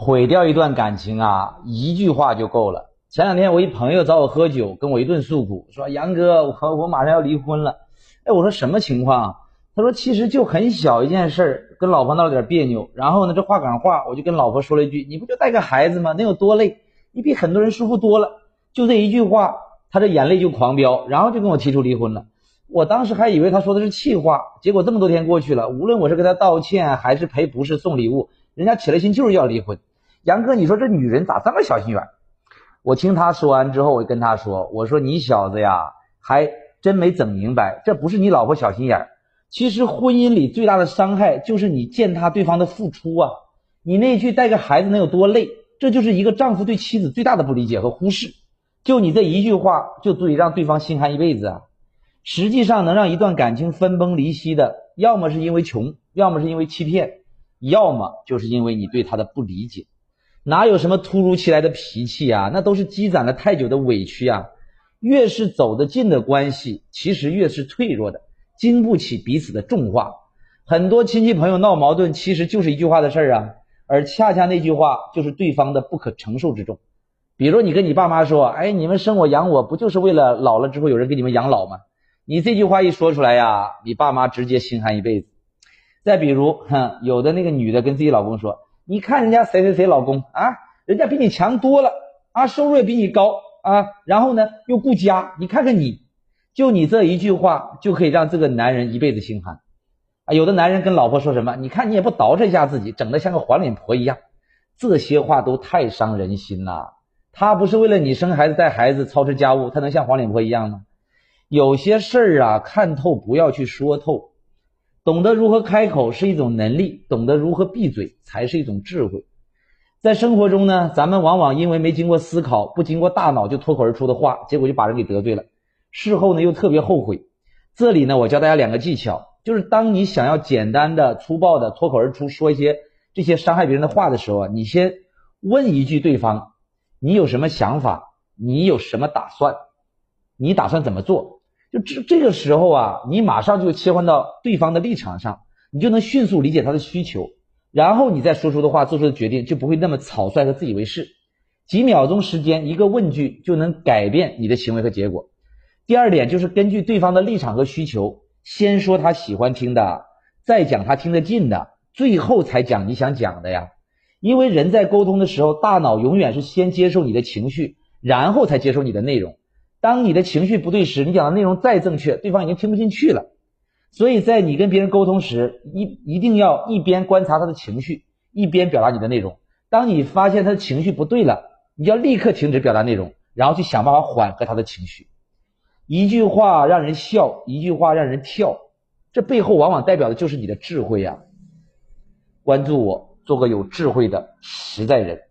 毁掉一段感情啊，一句话就够了。前两天我一朋友找我喝酒，跟我一顿诉苦，说杨哥，我我马上要离婚了。哎，我说什么情况？他说其实就很小一件事儿，跟老婆闹了点别扭。然后呢，这话赶话，我就跟老婆说了一句：“你不就带个孩子吗？能有多累？你比很多人舒服多了。”就这一句话，他这眼泪就狂飙，然后就跟我提出离婚了。我当时还以为他说的是气话，结果这么多天过去了，无论我是跟他道歉，还是赔不是送礼物，人家起了心就是要离婚。杨哥，你说这女人咋这么小心眼？我听他说完之后，我就跟他说：“我说你小子呀，还真没整明白，这不是你老婆小心眼。其实婚姻里最大的伤害就是你践踏对方的付出啊！你那句带个孩子能有多累？这就是一个丈夫对妻子最大的不理解和忽视。就你这一句话，就足以让对方心寒一辈子啊！实际上，能让一段感情分崩离析的，要么是因为穷，要么是因为欺骗，要么就是因为你对他的不理解。”哪有什么突如其来的脾气啊？那都是积攒了太久的委屈啊！越是走得近的关系，其实越是脆弱的，经不起彼此的重话。很多亲戚朋友闹矛盾，其实就是一句话的事儿啊，而恰恰那句话就是对方的不可承受之重。比如你跟你爸妈说：“哎，你们生我养我不就是为了老了之后有人给你们养老吗？”你这句话一说出来呀，你爸妈直接心寒一辈子。再比如，哼，有的那个女的跟自己老公说。你看人家谁谁谁老公啊，人家比你强多了啊，收入也比你高啊，然后呢又顾家，你看看你，就你这一句话就可以让这个男人一辈子心寒啊。有的男人跟老婆说什么，你看你也不捯饬一下自己，整得像个黄脸婆一样，这些话都太伤人心了。他不是为了你生孩子带孩子操持家务，他能像黄脸婆一样吗？有些事儿啊，看透不要去说透。懂得如何开口是一种能力，懂得如何闭嘴才是一种智慧。在生活中呢，咱们往往因为没经过思考，不经过大脑就脱口而出的话，结果就把人给得罪了。事后呢又特别后悔。这里呢，我教大家两个技巧，就是当你想要简单的、粗暴的脱口而出说一些这些伤害别人的话的时候啊，你先问一句对方：你有什么想法？你有什么打算？你打算怎么做？就这这个时候啊，你马上就切换到对方的立场上，你就能迅速理解他的需求，然后你再说出的话、做出的决定就不会那么草率和自以为是。几秒钟时间，一个问句就能改变你的行为和结果。第二点就是根据对方的立场和需求，先说他喜欢听的，再讲他听得进的，最后才讲你想讲的呀。因为人在沟通的时候，大脑永远是先接受你的情绪，然后才接受你的内容。当你的情绪不对时，你讲的内容再正确，对方已经听不进去了。所以在你跟别人沟通时，一一定要一边观察他的情绪，一边表达你的内容。当你发现他的情绪不对了，你要立刻停止表达内容，然后去想办法缓和他的情绪。一句话让人笑，一句话让人跳，这背后往往代表的就是你的智慧呀。关注我，做个有智慧的实在人。